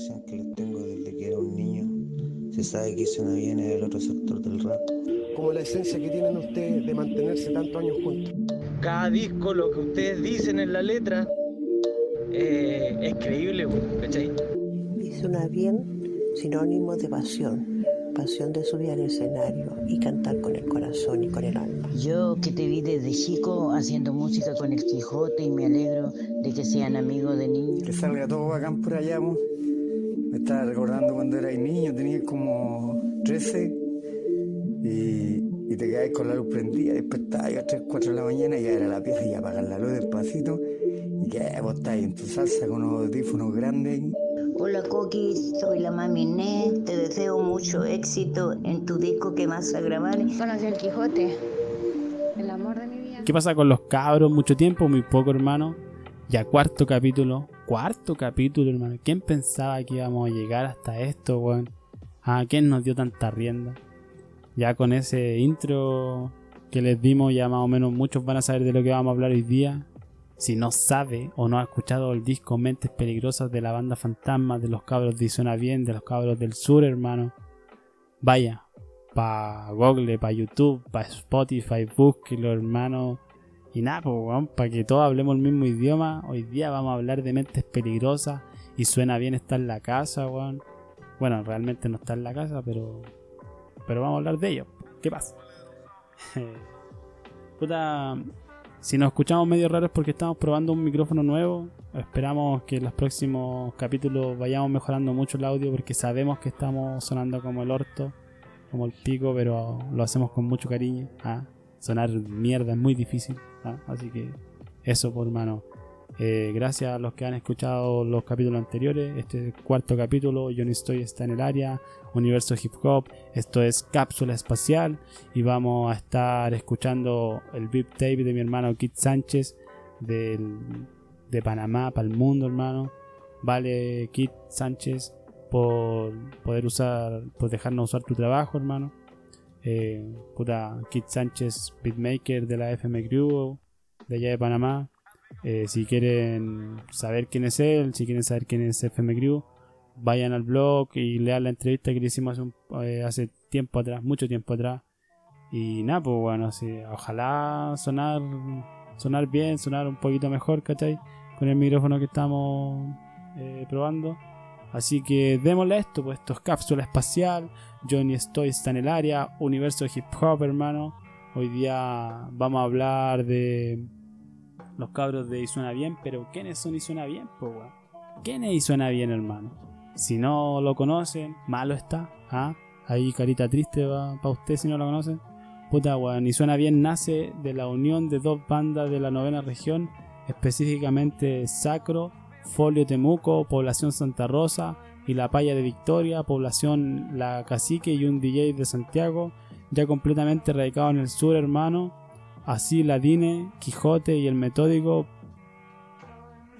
admiración que les tengo desde que era un niño. Se sabe que suena bien en el otro sector del rap. Como la esencia que tienen ustedes de mantenerse tantos años juntos. Cada disco, lo que ustedes dicen en la letra, eh, es creíble, ¿cachai? Y suena bien, sinónimo de pasión. Pasión de subir al escenario y cantar con el corazón y con el alma. Yo que te vi desde chico haciendo música con el Quijote y me alegro de que sean amigos de niños. Que salga todo bacán por allá, mo. Me estaba recordando cuando eras niño, tenías como 13 y, y te quedabas con la luz prendida, después estabas a las 3, 4 de la mañana y ya era la pieza y apagar la luz despacito y que vos estabas en tu salsa con unos audífonos grandes. Hola Coqui, soy la mami Né, te deseo mucho éxito en tu disco que vas a grabar. Conocí el Quijote, el amor de mi vida. ¿Qué pasa con los cabros? Mucho tiempo, muy poco, hermano. Ya cuarto capítulo. Cuarto capítulo, hermano. ¿Quién pensaba que íbamos a llegar hasta esto, weón? ¿A quién nos dio tanta rienda? Ya con ese intro que les dimos, ya más o menos muchos van a saber de lo que vamos a hablar hoy día. Si no sabe o no ha escuchado el disco Mentes Peligrosas de la banda Fantasma, de los cabros de Suena Bien, de los cabros del sur, hermano, vaya, pa Google, pa YouTube, pa Spotify, búsquelo, hermano. Y nada, pues, para que todos hablemos el mismo idioma, hoy día vamos a hablar de Mentes Peligrosas y Suena Bien está en la casa, weón. Bueno, realmente no está en la casa, pero pero vamos a hablar de ello. ¿Qué pasa? Puta, si nos escuchamos medio raros es porque estamos probando un micrófono nuevo. Esperamos que en los próximos capítulos vayamos mejorando mucho el audio porque sabemos que estamos sonando como el orto, como el pico, pero lo hacemos con mucho cariño. ¿ah? Sonar mierda es muy difícil. Así que eso por mano. Eh, gracias a los que han escuchado los capítulos anteriores. Este cuarto capítulo, Yo no estoy, está en el área. Universo Hip Hop. Esto es Cápsula Espacial. Y vamos a estar escuchando el VIP tape de mi hermano Kit Sánchez. Del, de Panamá para el mundo, hermano. Vale, Kit Sánchez, por poder usar, por dejarnos usar tu trabajo, hermano. Eh, puta, Kit Sánchez, beatmaker de la FM Crew, de allá de Panamá. Eh, si quieren saber quién es él, si quieren saber quién es FM Crew, vayan al blog y lean la entrevista que le hicimos eh, hace tiempo atrás, mucho tiempo atrás. Y nada, pues bueno, sí, ojalá sonar, sonar bien, sonar un poquito mejor, ¿cachai? Con el micrófono que estamos eh, probando. Así que démosle esto, pues esto es cápsula espacial. Johnny Estoy está en el área, universo hip hop, hermano. Hoy día vamos a hablar de los cabros de Y Suena Bien, pero ¿quiénes son Y Suena Bien? Pues weón. ¿Quién es Y Suena Bien, hermano? Si no lo conocen, malo está. ¿ah? Ahí carita triste para usted si no lo conocen. Puta weón, Y Suena Bien nace de la unión de dos bandas de la novena región, específicamente Sacro, Folio Temuco, Población Santa Rosa y La Paya de Victoria, Población La Cacique y un DJ de Santiago, ya completamente radicado en el sur, hermano. Así Ladine, Quijote y el Metódico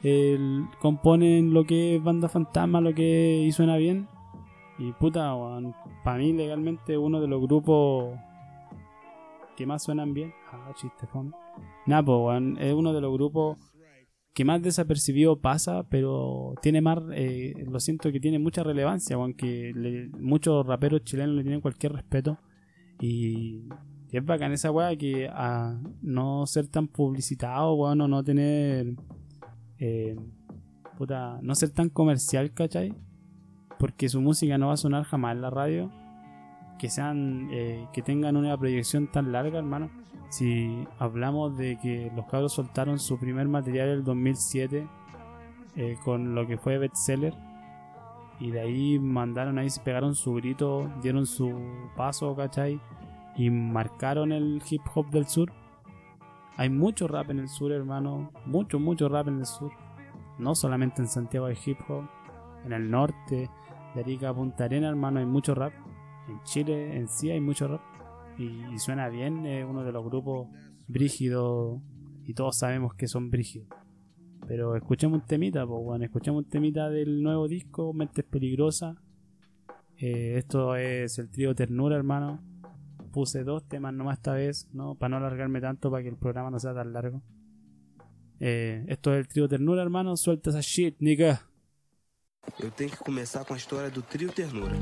el- componen lo que es Banda Fantasma, lo que y suena bien. Y puta, para mí legalmente uno de los grupos que más suenan bien. Ah, chiste fome. Es uno de los grupos que más desapercibido pasa, pero tiene más, eh, lo siento que tiene mucha relevancia, weón, que le- muchos raperos chilenos le tienen cualquier respeto. Y, y es bacán esa weá que a no ser tan publicitado, weón, o no tener, eh, puta, no ser tan comercial, ¿cachai? Porque su música no va a sonar jamás en la radio. Que sean, eh, que tengan una proyección tan larga, hermano. Si hablamos de que los cabros soltaron su primer material en el 2007 eh, con lo que fue bestseller y de ahí mandaron ahí, se pegaron su grito, dieron su paso, ¿cachai? Y marcaron el hip hop del sur. Hay mucho rap en el sur, hermano. Mucho, mucho rap en el sur. No solamente en Santiago hay hip hop. En el norte, de Arica a Punta Arena, hermano, hay mucho rap. En Chile en sí hay mucho rap. Y, y suena bien, es uno de los grupos brígidos. Y todos sabemos que son brígidos. Pero escuchemos un temita, pues bueno, escuchemos un temita del nuevo disco, Mentes Peligrosas. Eh, esto es el trío Ternura, hermano. Puse dos temas nomás esta vez, ¿no? Para no alargarme tanto, para que el programa no sea tan largo. Eh, esto es el trío Ternura, hermano. Suelta esa shit, nigga. Eu tenho que começar com a história do trio Ternura.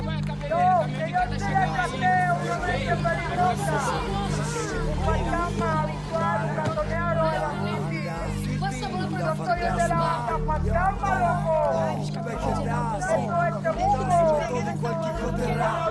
questa barricotta guardiamo abituare da Tonero e la Quindi la storia della Tappatamma loco questo è temuto qualche coterrà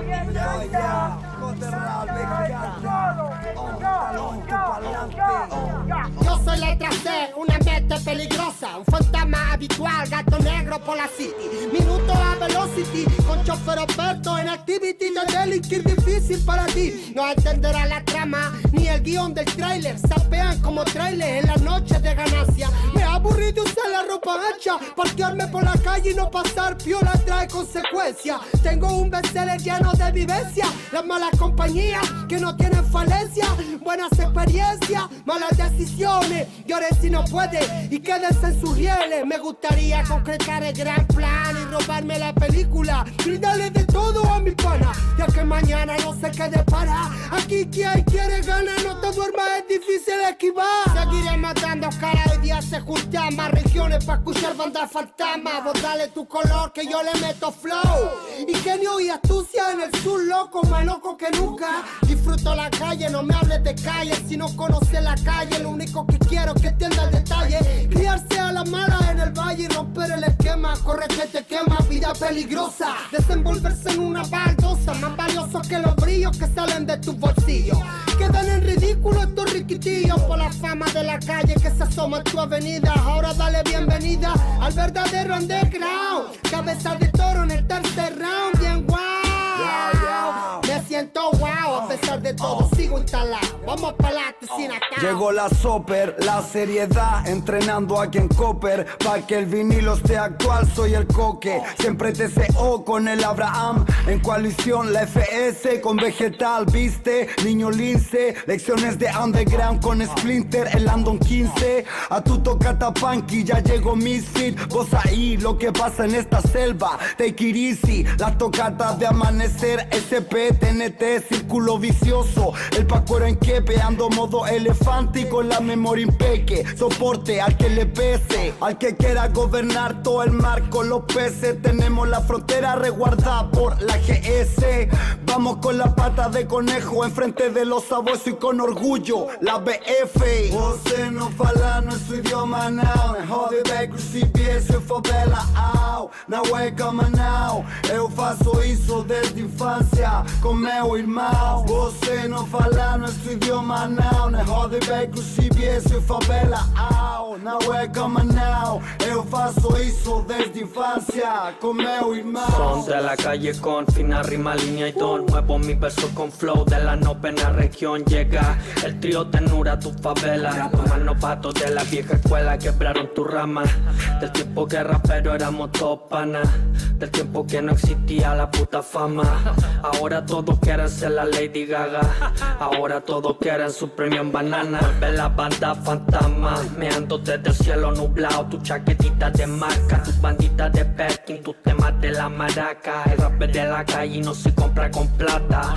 Soy letra C, una mente peligrosa, un fantasma habitual, gato negro por la city. Minuto a velocity, con chofer operto en activity de delinquir difícil para ti. No entenderá la trama ni el guion del trailer. Sapean como trailer en las noches de ganancia. Me aburrí de usar la ropa ancha, parquearme por la calle y no pasar piola trae consecuencias. Tengo un bestseller lleno de vivencia, las malas compañías que no tienen falencia, buenas experiencias, malas decisiones. Llore si no puede y quédese en sus rieles. Me gustaría concretar el gran plan y robarme la película. Brindarle de todo a mi pana, ya que mañana no se quede para. Aquí quien quiere ganar, no te duermas, es difícil esquivar. Seguiré matando cada día se juntan más regiones para escuchar bandas fantasmas. Vos dale tu color que yo le meto flow. Ingenio y astucia en el sur, loco, más loco que nunca. Disfruto la calle, no me hables de calle. Si no conoces la calle, lo único que quiero que entienda el detalle. Criarse a la mala en el valle y romper el esquema. Corre que te quema, vida peligrosa. Desenvolverse en una baldosa, más valioso que los brillos que salen de tu bolsillo. Quedan en ridículo estos riquitillos por la fama de la calle que se asoma en tu avenida. Ahora dale bienvenida al verdadero underground. Cabeza de toro en el tercer round, bien wow. Me siento wow, a pesar de todo, sigo instalado. Vamos para adelante sin atar. Llegó la Soper, la seriedad, entrenando aquí en Copper. Pa' que el vinilo esté actual, soy el coque. Siempre TCO con el Abraham. En coalición, la FS con Vegetal, viste. Niño lince, lecciones de underground con Splinter, el Landon 15. A tu toca Tapanqui, ya llegó Misfit. Vos ahí, lo que pasa en esta selva. Take it easy, las tocatas de amanecer. SP, TNT, círculo vicioso. El Paco en quepe, ando modo elefante y con la memoria impeque. Soporte al que le pese, al que quiera gobernar todo el mar con los peces. Tenemos la frontera resguardada por la GS. Vamos con la pata de conejo enfrente de los sabuesos y con orgullo la BF. Você não fala nosso idioma né? Roda bem crucifixo se favela au. É cama não, eu faço isso desde infância com meu irmão. Você não fala nosso idioma não, né? Roda bem crucifixo se favela au. Não é cama não, eu faço isso desde infância com meu irmão. Son de la calle con fina rima, línea y ton. Muevo mi verso con flow de la novena región. Llega el trío tenura a tu favela. Los novatos de la vieja escuela quebraron tu rama. Del tiempo que rapero éramos todos. Del tiempo que no existía la puta fama. Ahora todos quieren ser la Lady Gaga. Ahora todos quieren su premio en banana. Ve la banda fantasma. Me ando desde el cielo nublado. Tu chaquetita de marca. Tu bandita de Perkin. Tus temas de la maraca. El rap de la calle no se compra con plata.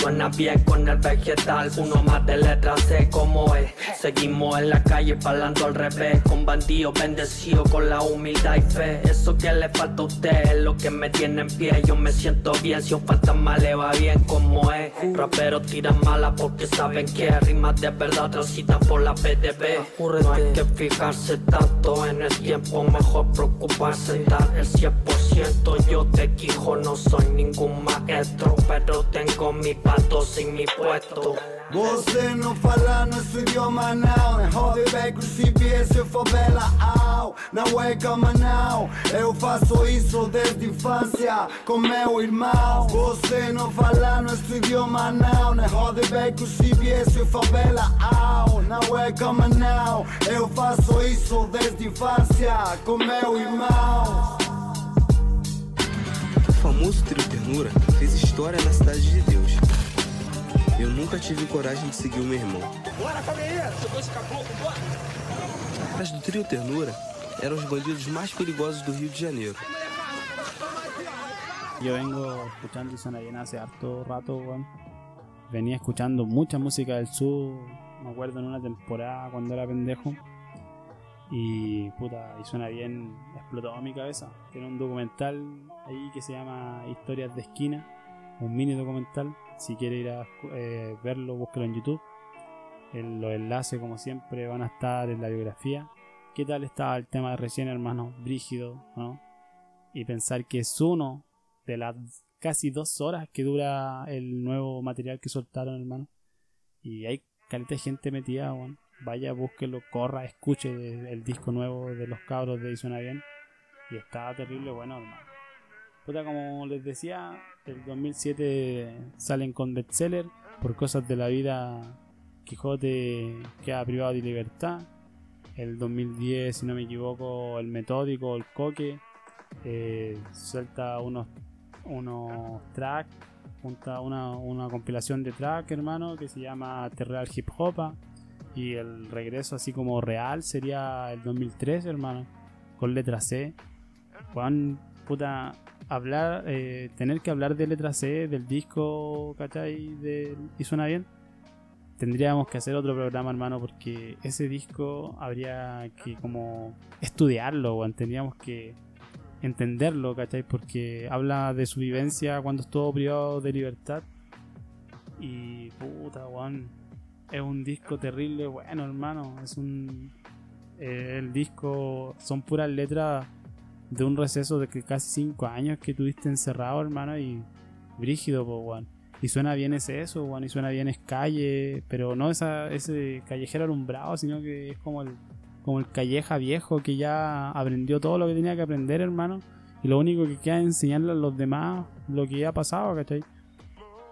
Suena bien con el vegetal, uno más de letras sé cómo es. Seguimos en la calle parlando al revés, con bandidos bendecidos con la humildad y fe. Eso que le falta a usted es lo que me tiene en pie. Yo me siento bien si un fantasma le va bien como es. Raperos tiran malas porque saben que rimas de verdad transitan por la PDB. No hay que fijarse tanto en el tiempo, mejor preocuparse dar el 100%. Yo te quijo, no soy ningún maestro, pero tengo mi patos y mi puesto. Você não fala nosso idioma não né? Roda bem crucifixo favela au Não é cama não Eu faço isso desde infância com meu irmão Você não fala nosso idioma não né? Roda bem crucifixo favela au Não é cama não Eu faço isso desde infância com meu irmão O famoso trio Ternura fez história na Cidade de Deus. Eu nunca tive coragem de seguir o meu irmão. Bora, família! Caboclo, bora! Mas do trio Ternura eram os bandidos mais perigosos do Rio de Janeiro. Yo vengo escuchando Zona Llena hace harto rato, weón. Venía escuchando mucha música del sur. Me acuerdo en una temporada cuando era pendejo. Y puta, y suena bien, explotó mi cabeza. Tiene un documental ahí que se llama Historias de Esquina, un mini documental. Si quiere ir a eh, verlo, búsquelo en YouTube. Los enlaces, como siempre, van a estar en la biografía. ¿Qué tal estaba el tema de recién, hermano? Brígido, ¿no? Y pensar que es uno de las casi dos horas que dura el nuevo material que soltaron, hermano. Y hay caleta de gente metida, weón. Vaya, búsquelo, corra, escuche el, disco nuevo de los cabros de Y Suena Bien. Y está terrible bueno, hermano. Puta, como les decía, el 2007 salen con bestseller por cosas de la vida. Quijote queda privado de libertad. El 2010, si no me equivoco, el metódico, el coque, eh, suelta unos, unos tracks, junta una, una compilación de tracks, hermano, que se llama Terreal Hip Hopa. Y el regreso así como real sería el 2003, hermano, con letra C. Juan, puta, hablar, eh, tener que hablar de letra C, del disco, ¿cachai? Y suena bien. Tendríamos que hacer otro programa, hermano, porque ese disco habría que como estudiarlo, weón. Tendríamos que entenderlo, ¿cachai? Porque habla de su vivencia cuando estuvo privado de libertad. Y puta, weón. Es un disco terrible, bueno, hermano. Es un. eh, el disco son puras letras de un receso de que casi 5 años que tuviste encerrado, hermano. Y brígido, pues, weón. Y suena bien ese eso, weón. Y suena bien es calle. Pero no esa, ese callejero alumbrado, sino que es como el como el calleja viejo que ya aprendió todo lo que tenía que aprender, hermano. Y lo único que queda es enseñarle a los demás lo que ya ha pasado, ¿cachai?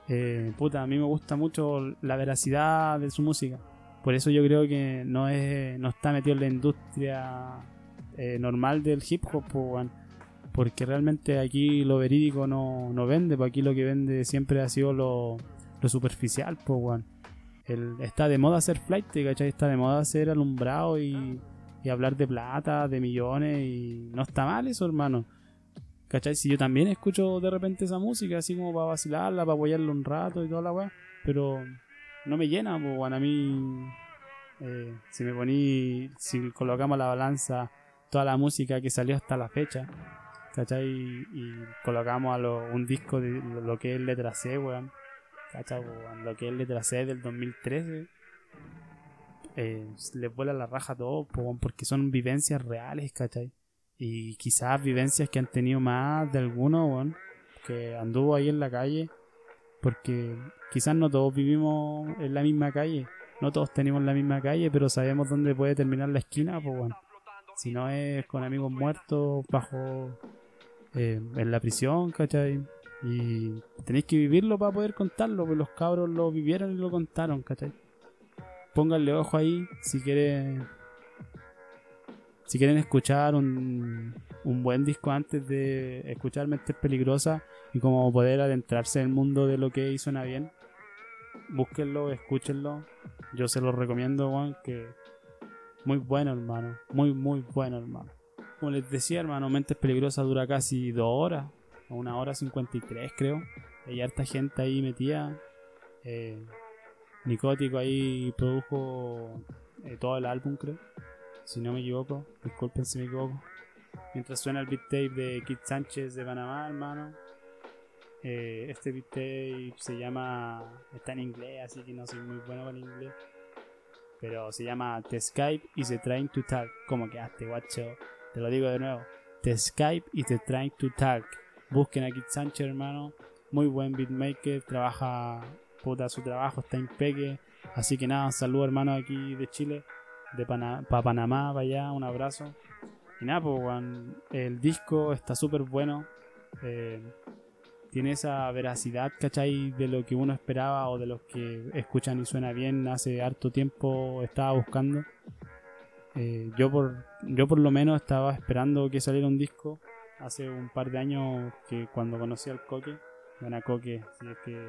Eh, puta, a mí me gusta mucho la veracidad de su música. Por eso yo creo que no es no está metido en la industria eh, normal del hip hop, weón. porque realmente aquí lo verídico no, no vende, pues aquí lo que vende siempre ha sido lo, lo superficial, pues, está de moda hacer flight. Está de moda hacer alumbrado y, y hablar de plata, de millones y no está mal eso, hermano. ¿Cachai? Si yo también escucho de repente esa música, así como para vacilarla, para apoyarla un rato y toda la weá, pero no me llena, pues. A mí, eh, si me poní, si colocamos la balanza toda la música que salió hasta la fecha, ¿cachai? Y colocamos a lo- un disco de lo, que es letra C, weón. ¿Cachai? weón? Lo que es letra C del 2013. Eh, les vuela la raja a todos, po, weón, porque son vivencias reales, ¿cachai? Y quizás vivencias que han tenido más de alguno, weón, que anduvo ahí en la calle. Porque quizás no todos vivimos en la misma calle. No todos tenemos la misma calle, pero sabemos dónde puede terminar la esquina, pues bueno. Si no es con amigos muertos, bajo eh, en la prisión, ¿cachai? Y tenéis que vivirlo para poder contarlo, pues los cabros lo vivieron y lo contaron, ¿cachai? Pónganle ojo ahí si quieren si quieren escuchar un, un buen disco antes de escuchar Mentes Peligrosas y como poder adentrarse en el mundo de lo que hizo suena bien, búsquenlo, escúchenlo. Yo se lo recomiendo, Juan, que muy bueno, hermano. Muy, muy bueno, hermano. Como les decía, hermano, Mentes Peligrosas dura casi dos horas, o una hora cincuenta y tres, creo. Hay harta gente ahí metida. Eh, Nicótico ahí produjo eh, todo el álbum, creo. Si no me equivoco, disculpen si me equivoco. Mientras suena el beat tape de Kid Sánchez de Panamá, hermano. Eh, este beat tape se llama. Está en inglés, así que no soy muy bueno con el inglés. Pero se llama The Skype y The Trying to Talk. ¿Cómo quedaste, guacho? Te lo digo de nuevo. The Skype y The Trying to Talk. Busquen a Kid Sánchez, hermano. Muy buen beatmaker. Trabaja. Puta, su trabajo está impeque. Así que nada, saludo hermano aquí de Chile. De Pana para Panamá, para allá. Un abrazo. Y nada, pues, el disco está súper bueno. Eh, tiene esa veracidad, ¿cachai? De lo que uno esperaba o de los que escuchan y suena bien hace harto tiempo estaba buscando. Eh, yo, por, yo por lo menos estaba esperando que saliera un disco hace un par de años que cuando conocí al Coque, buena Coque, si es que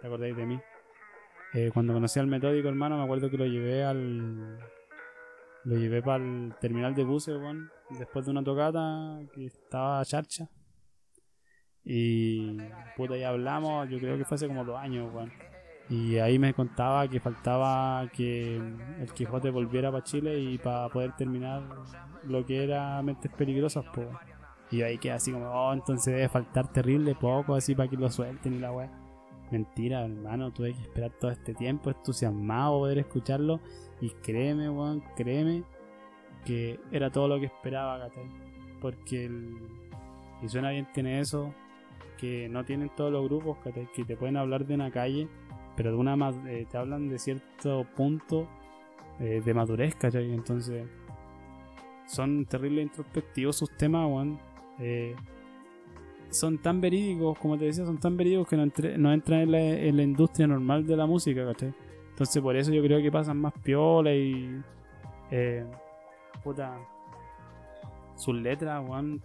te acordáis de mí. Eh, cuando conocí al Metódico, hermano, me acuerdo que lo llevé al. Lo llevé para el terminal de buses, weón, después de una tocata que estaba charcha. Y puta, ya hablamos, yo creo que fue hace como dos años, weón. Y ahí me contaba que faltaba que el Quijote volviera para Chile y para poder terminar lo que era Mentes Peligrosas, pues. Y ahí quedé así como, oh, entonces debe faltar terrible poco así para que lo suelten y la weá. Mentira, hermano, tuve que esperar todo este tiempo entusiasmado poder escucharlo. Y créeme, weón, créeme que era todo lo que esperaba, ¿cachai? Porque el. Y suena bien, tiene eso que no tienen todos los grupos, ¿cachai? Que te pueden hablar de una calle, pero de una eh, te hablan de cierto punto eh, de madurez, ¿cachai? Entonces. Son terrible introspectivos sus temas, weón. Eh, son tan verídicos, como te decía, son tan verídicos que no, entran en la, en la industria normal de la música, ¿cachai? Entonces por eso yo creo que pasan más piola y... Eh, puta... Sus letras, weón.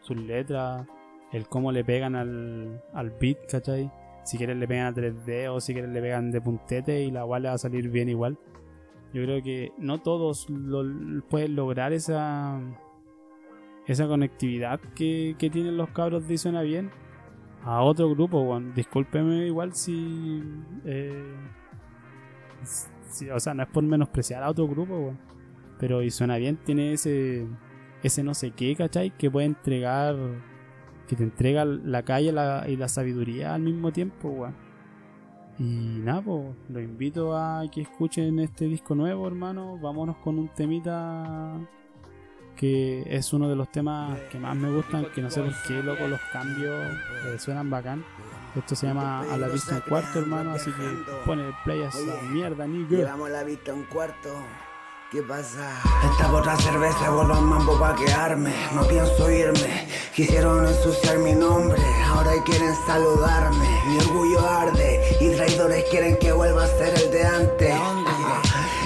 Sus letras. El cómo le pegan al, al beat, ¿cachai? Si quieres le pegan a 3D o si quieres le pegan de puntete y la igual le va a salir bien igual. Yo creo que no todos lo, pueden lograr esa esa conectividad que, que tienen los cabros de Suena Bien a otro grupo, weón. Discúlpeme igual si, eh, si- O sea, no es por menospreciar a otro grupo, weón. Pero Y Suena Bien tiene ese, ese no sé qué, ¿cachai? Que puede entregar... Que te entrega la calle y la sabiduría al mismo tiempo, weón. Y nada, pues, lo invito a que escuchen este disco nuevo, hermano. Vámonos con un temita que es uno de los temas que más me gustan, que no sé por qué, loco, los cambios eh, suenan bacán. Esto se llama A la vista un cuarto, hermano, así que pone el play a esa mierda, nigga. Llevamos la vista un cuarto. ¿Qué pasa? Esta otra cerveza vuelvo al mambo pa' quedarme. No pienso irme. Quisieron ensuciar mi nombre. Ahora quieren saludarme. Mi orgullo arde. Y traidores quieren que vuelva a ser el de antes.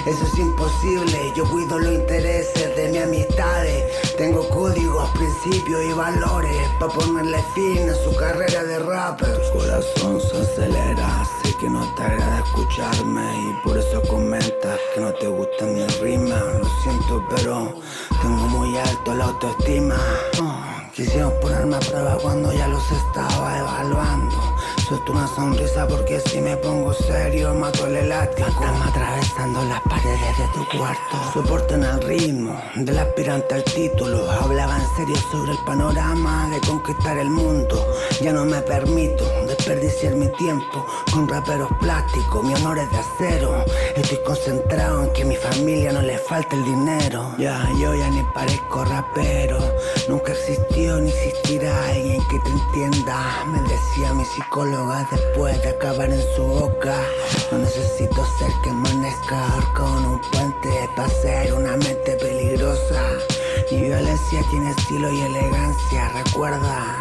Eso es imposible. Yo cuido los intereses de mis amistades. Tengo códigos, principios y valores. Pa' ponerle fin a su carrera de rapper. Tu corazón se acelera. Sé que no te agrada escucharme. Y por eso comentas que no te gusta mi rima. Lo siento, pero tengo muy alto la autoestima. Oh, Quisieron ponerme a prueba cuando ya los estaba evaluando. Suelto una sonrisa porque si me pongo serio mato el látigo. Estamos atravesando las paredes de tu cuarto. Soporten el ritmo del aspirante al título. Hablaba en serio sobre el panorama de conquistar el mundo. Ya no me permito desperdiciar mi tiempo con raperos plásticos. Mi honor es de acero. Estoy concentrado en que a mi familia no le falte el dinero. Ya, yo ya ni parezco rapero. Nunca existió ni existirá alguien que te entienda. Me decía mi psicóloga después de acabar en su boca. No necesito ser que amanezca con un puente para ser una mente peligrosa. Mi violencia tiene estilo y elegancia, recuerda.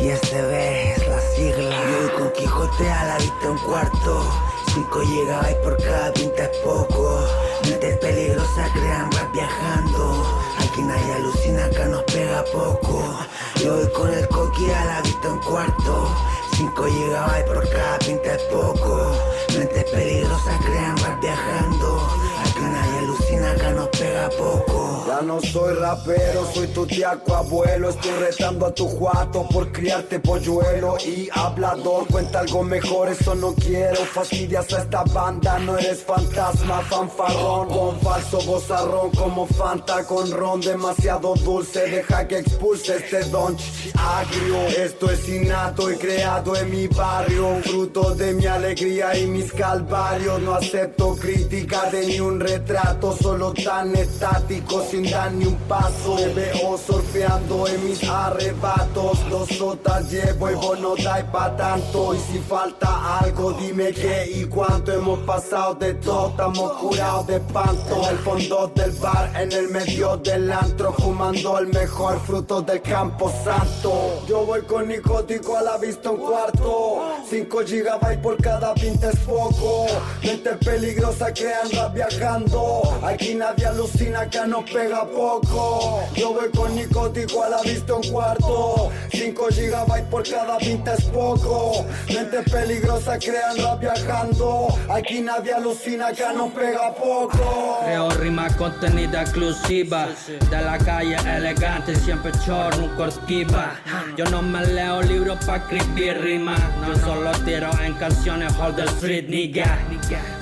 Y SB es la sigla. Yo voy con Quijote a la vista un cuarto. 5 GB por cada pinta es poco. Mentes peligrosas crean rap viajando. Aquí nadie alucina, acá nos pega poco. Yo voy con el coqui a la vista un cuarto. 5 GB por cada pinta es poco. Mentes peligrosas crean rap viajando. Aquí nadie alucina, acá nos pega poco. No soy rapero, soy tu tiaco abuelo. Estoy retando a tu juato por criarte polluelo y hablador. Cuenta algo mejor, eso no quiero. Fastidias a esta banda, no eres fantasma, fanfarrón. Con falso bozarrón, como Fanta con ron. Demasiado dulce, deja que expulse este don agrio. Esto es innato y creado en mi barrio. Fruto de mi alegría y mis calvarios. No acepto crítica de ni un retrato, solo tan estático dar ni un paso. Veo surfeando en mis arrebatos. Dos sotas llevo y vos no dais pa' tanto. Y si falta algo, dime qué y cuánto. Hemos pasado de todo, estamos curados de panto. En el fondo del bar, en el medio del antro, fumando el mejor fruto del campo santo. Yo voy con nicótico a la vista un cuarto. 5 gigabytes por cada pinta es poco. Mente peligrosa crean rap viajando. Aquí nadie alucina, acá nos pega poco. Yo voy con nicótico a la vista un cuarto. 5 gigabytes por cada pinta es poco. Mente peligrosa crean rap viajando. Aquí nadie alucina, acá no pega poco. Creo rima contenida exclusiva De la calle elegante, siempre chor, nunca esquiva Yo no me leo libros pa' escribir rimas. Yo solo tiro en canciones hold the street, nigga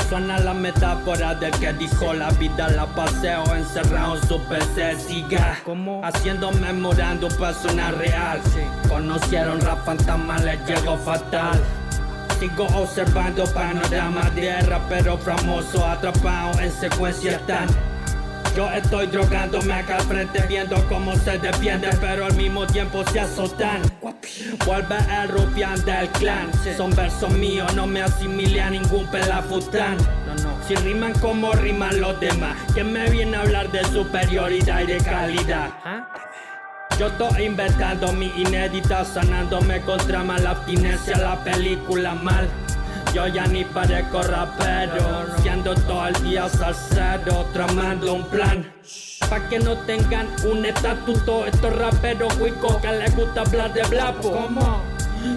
Suena la metáfora del que dijo la vida la paseo encerrado en su PC siga haciendo memorando sonar real. Conocieron rap fantasma les llegó fatal. Sigo observando panorama de rapero famoso atrapado en secuencia tan yo estoy drogándome acá al frente viendo cómo se defiende pero al mismo tiempo se azotan. Vuelve el rupián del clan. Son versos míos, no me asimile a ningún pelafután. Si riman como riman los demás ¿Quién me viene a hablar de superioridad y de calidad? Yo estoy inventando mi inédita, sanándome contra mala abstinencia, la película mal. Yo ya ni parezco rapero, siendo todo el día salsero, tramando un plan. Pa' que no tengan un estatuto estos raperos cuicos que les gusta hablar de blapo. ¿Cómo?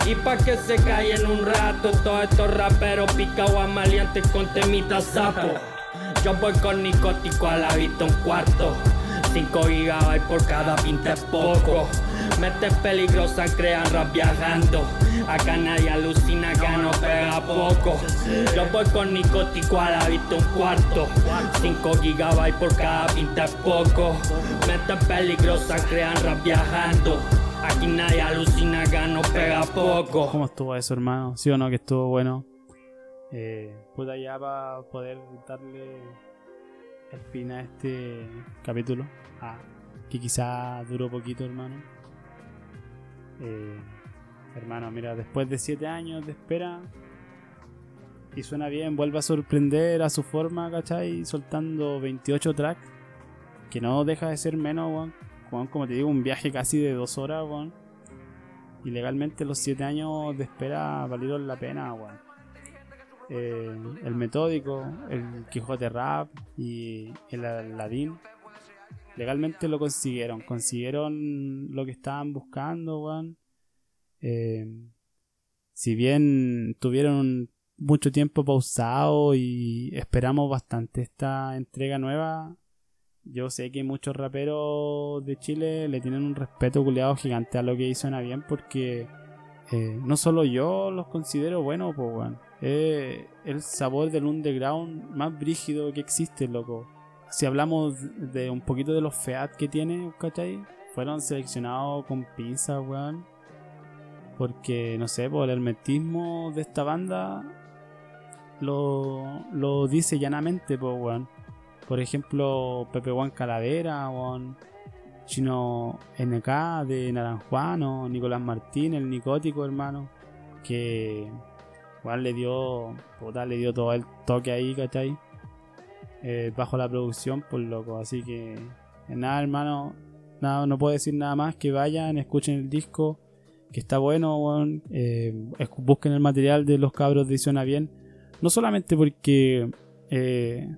Y pa' que se callen un rato todos estos raperos picados amaliantes con temita sapo. Yo voy con nicótico a la vista un cuarto. 5 gigabytes por cada pinta es poco. Mete peligrosa, crean rap viajando. Acá nadie alucina, acá no pega poco. Yo voy con nicótico a la vista un cuarto. 5 gigabytes por cada pinta es poco. Mete peligrosa, crean rap viajando. Aquí nadie alucina, acá no pega poco. ¿Cómo estuvo eso, hermano? ¿Sí o no que estuvo bueno? Eh, puta ya para poder darle el fin a este capítulo. Ah, que quizá duró poquito, hermano. Eh, hermano, mira, después de 7 años de espera y suena bien, vuelve a sorprender a su forma, ¿cachai? Soltando 28 tracks, que no deja de ser menos, weón. como te digo, un viaje casi de 2 horas, weón. Y legalmente los 7 años de espera valieron la pena, weón. Eh, el metódico, el Quijote Rap y el Aladdin legalmente lo consiguieron. Consiguieron lo que estaban buscando, weón. Eh, si bien tuvieron mucho tiempo pausado y esperamos bastante esta entrega nueva, yo sé que muchos raperos de Chile le tienen un respeto culeado gigante a lo que hizo bien porque eh, no solo yo los considero buenos, pues, weón. El sabor del underground más brígido que existe, loco si hablamos de un poquito de los FEAT que tiene, ¿cachai? Fueron seleccionados con pinzas, weón. Porque, no sé, por el hermetismo de esta banda lo, lo dice llanamente, pues, weón. Por ejemplo, Pepe Juan Calavera, weón. Chino NK de Naranjuano, Nicolás Martín, el Nicótico, hermano. Que, igual le dio, puta, le dio todo el toque ahí, ¿cachai? Eh, bajo la producción, por loco. Así que, nada, hermano, nada, no puedo decir nada más. Que vayan, escuchen el disco, que está bueno, eh, busquen el material de los cabros de Suena Bien. No solamente porque, eh,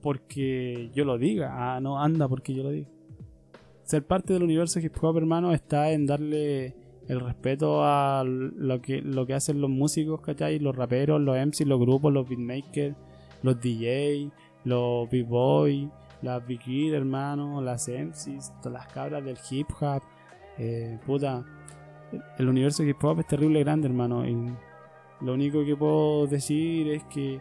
porque yo lo diga, ah, no anda porque yo lo diga. Ser parte del universo hip hop, hermano, está en darle el respeto a lo que, lo que hacen los músicos, ¿cachai? Los raperos, los MCs, los grupos, los beatmakers los DJ, los B-Boy, las Big hermano, las MCs, todas las cabras del hip hop. Eh, puta, el universo hip hop es terrible grande, hermano. Lo único que puedo decir es que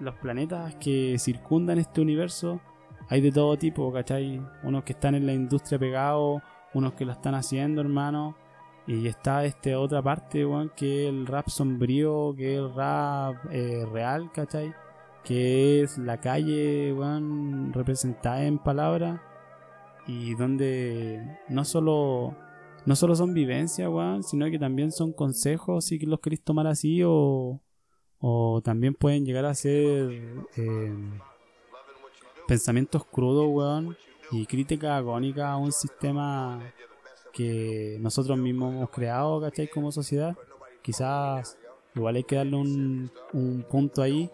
los planetas que circundan este universo hay de todo tipo, ¿cachai? Unos que están en la industria pegados, unos que lo están haciendo, hermano. Y está esta otra parte, weón, que es el rap sombrío, que es el rap eh, real, ¿cachai? Que es la calle representada en palabras y donde no solo no solo son vivencias, sino que también son consejos si los queréis tomar así o, o también pueden llegar a ser eh, pensamientos crudos, y crítica agónica a un sistema que nosotros mismos hemos creado, ¿cachai? Como sociedad. Quizás igual hay que darle un, un punto ahí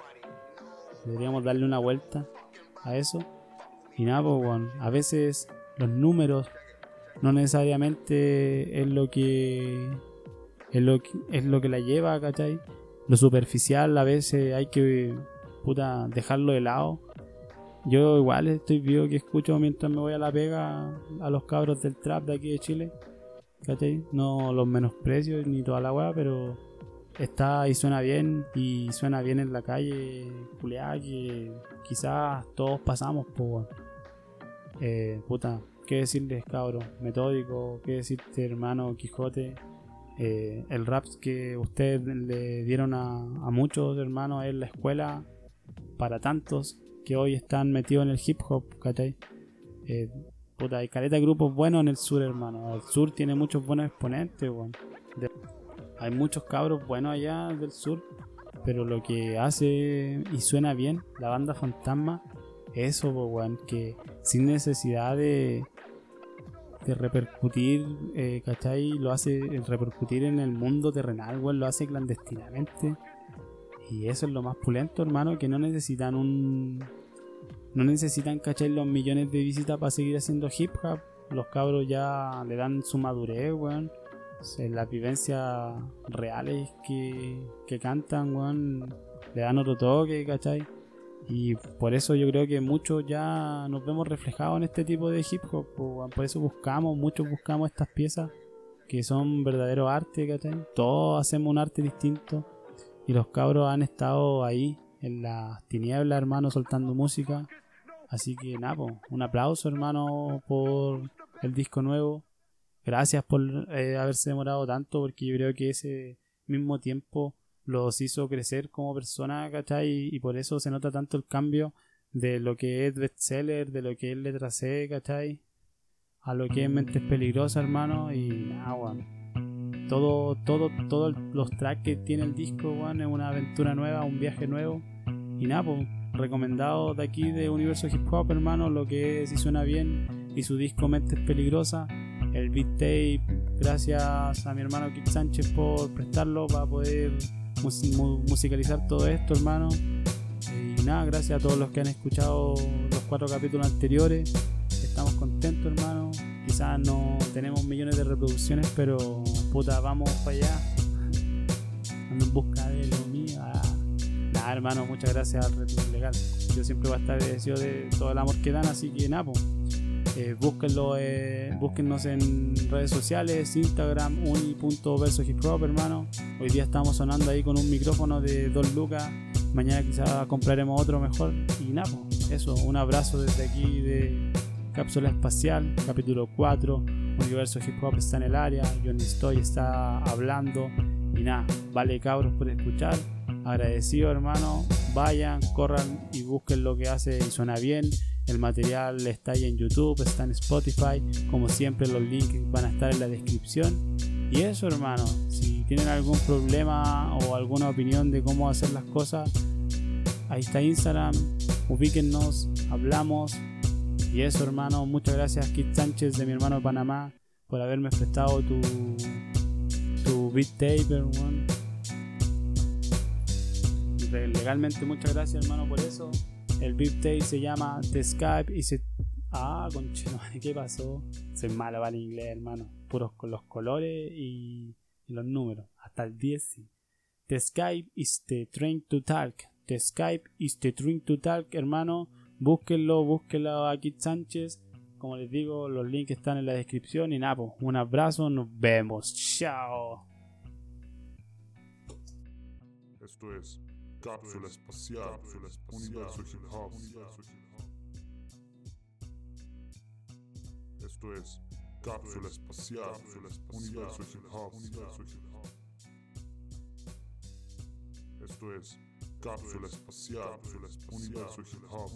Deberíamos darle una vuelta a eso. Y nada, pues, a veces los números no necesariamente es lo que es lo que, es lo que la lleva, ¿cachai? Lo superficial a veces hay que puta, dejarlo de lado. Yo igual estoy vivo que escucho mientras me voy a la pega a los cabros del trap de aquí de Chile. ¿Cachai? No los menosprecio ni toda la weá, pero está y suena bien y suena bien en la calle, culiá, que quizás todos pasamos, por eh, puta, qué decirles cabros, metódico, qué decirte hermano Quijote, eh, el rap que ustedes le dieron a, a muchos hermanos en la escuela, para tantos que hoy están metidos en el hip hop, ¿cachai? Eh, puta, hay caleta de grupos buenos en el sur, hermano. El sur tiene muchos buenos exponentes, weón. Hay muchos cabros buenos allá del sur, pero lo que hace y suena bien la banda Fantasma, eso, weón, que sin necesidad de, de repercutir, eh, ¿cachai? Lo hace repercutir en el mundo terrenal, weón, lo hace clandestinamente y eso es lo más pulento, hermano, que no necesitan un. No necesitan, cachar los millones de visitas para seguir haciendo hip hop. Los cabros ya le dan su madurez, weón. Las vivencias reales que, que cantan, le dan otro toque. Y por eso yo creo que muchos ya nos vemos reflejados en este tipo de hip hop. Por eso buscamos, muchos buscamos estas piezas que son verdadero arte, ¿cachai? Todos hacemos un arte distinto y los cabros han estado ahí en las tinieblas, hermano, soltando música. Así que nada, un aplauso, hermano, por el disco nuevo. Gracias por eh, haberse demorado tanto, porque yo creo que ese mismo tiempo los hizo crecer como persona, ¿cachai? Y, por eso se nota tanto el cambio de lo que es bestseller, de lo que es letra C, ¿cachai? A lo que es mentes peligrosas, hermano. Y nada, bueno todo, todo, todos los tracks que tiene el disco, bueno, es una aventura nueva, un viaje nuevo. Y nada, pues, recomendado de aquí de Universo Hip Hop, hermano, lo que es y suena bien. Y su disco Mentes Peligrosa. El beat tape, gracias a mi hermano Kip Sánchez por prestarlo para poder musicalizar todo esto, hermano. Y nada, gracias a todos los que han escuchado los cuatro capítulos anteriores. Estamos contentos, hermano. Quizás no tenemos millones de reproducciones, pero puta, vamos para allá. Ando en busca de lo mío. Ah. Nada, hermano, muchas gracias al Retweet Legal. Yo siempre voy a estar agradecido de todo el amor que dan, así que nada, eh, búsquenlo, eh, búsquennos en redes sociales, Instagram, uni.verso hip hop, hermano. Hoy día estamos sonando ahí con un micrófono de 2 lucas. Mañana quizás compraremos otro mejor. Y nada, eso, un abrazo desde aquí de Cápsula Espacial, capítulo 4. Universo Hip Hop está en el área. Johnny Stoy está hablando. Y nada, vale cabros por escuchar. Agradecido hermano. Vayan, corran y busquen lo que hace y suena bien. El material está ahí en YouTube, está en Spotify. Como siempre, los links van a estar en la descripción. Y eso, hermano, si tienen algún problema o alguna opinión de cómo hacer las cosas, ahí está Instagram. Ubíquennos, hablamos, y eso, hermano, muchas gracias, Kit Sánchez, de mi hermano de Panamá, por haberme prestado tu, tu beat tape. Legalmente, muchas gracias, hermano, por eso. El beat tape se llama The Skype y se. Ah, conche, ¿qué pasó? Soy malo para el inglés, hermano. Puros con los colores y, los números. Hasta el 10. The Skype is the train to talk. The Skype is the train to talk, hermano Búsquenlo, búsquenlo a Kit Sánchez. Como les digo, los links están en la descripción. Y nada, un abrazo, nos vemos. Chao. Esto es Cápsula Espacial, Universo Hip Hop. Esto es Cápsula Espacial, Universo Hip Hop. Esto es Cápsula espacial, universo hip hop.